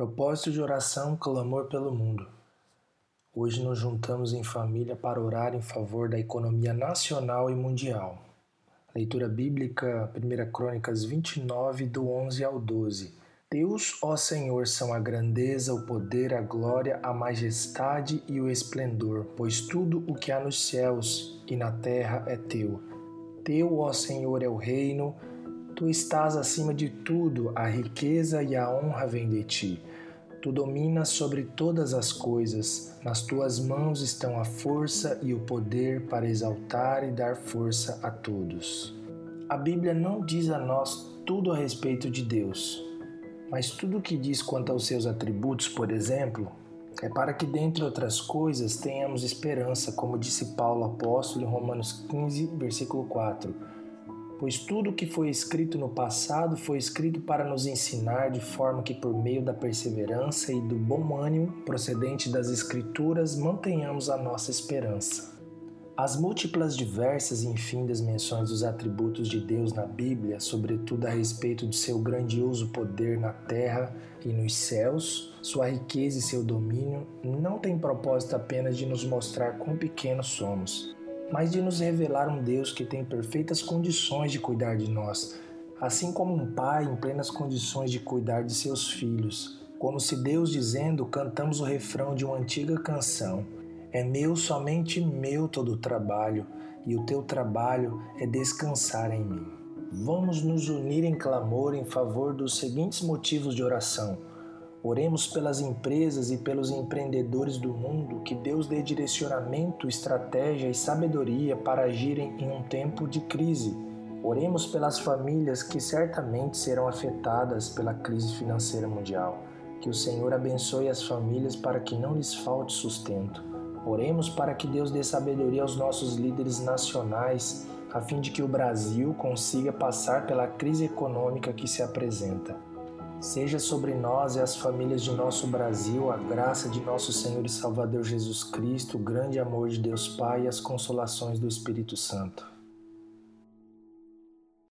Propósito de oração, clamor pelo mundo. Hoje nos juntamos em família para orar em favor da economia nacional e mundial. Leitura bíblica, 1 Crônicas 29, do 11 ao 12. Deus, ó Senhor, são a grandeza, o poder, a glória, a majestade e o esplendor, pois tudo o que há nos céus e na terra é teu. Teu, ó Senhor, é o reino, Tu estás acima de tudo, a riqueza e a honra vêm de ti. Tu dominas sobre todas as coisas, nas tuas mãos estão a força e o poder para exaltar e dar força a todos. A Bíblia não diz a nós tudo a respeito de Deus, mas tudo o que diz quanto aos seus atributos, por exemplo, é para que, dentre outras coisas, tenhamos esperança, como disse Paulo apóstolo em Romanos 15, versículo 4 pois tudo o que foi escrito no passado foi escrito para nos ensinar de forma que, por meio da perseverança e do bom ânimo procedente das Escrituras, mantenhamos a nossa esperança. As múltiplas, diversas e infindas menções dos atributos de Deus na Bíblia, sobretudo a respeito de seu grandioso poder na terra e nos céus, sua riqueza e seu domínio, não têm propósito apenas de nos mostrar quão pequenos somos, mas de nos revelar um Deus que tem perfeitas condições de cuidar de nós, assim como um pai em plenas condições de cuidar de seus filhos. Como se Deus dizendo, cantamos o refrão de uma antiga canção: É meu, somente meu todo o trabalho, e o teu trabalho é descansar em mim. Vamos nos unir em clamor em favor dos seguintes motivos de oração Oremos pelas empresas e pelos empreendedores do mundo que Deus dê direcionamento, estratégia e sabedoria para agirem em um tempo de crise. Oremos pelas famílias que certamente serão afetadas pela crise financeira mundial. Que o Senhor abençoe as famílias para que não lhes falte sustento. Oremos para que Deus dê sabedoria aos nossos líderes nacionais, a fim de que o Brasil consiga passar pela crise econômica que se apresenta. Seja sobre nós e as famílias de nosso Brasil a graça de nosso Senhor e Salvador Jesus Cristo, o grande amor de Deus Pai e as consolações do Espírito Santo.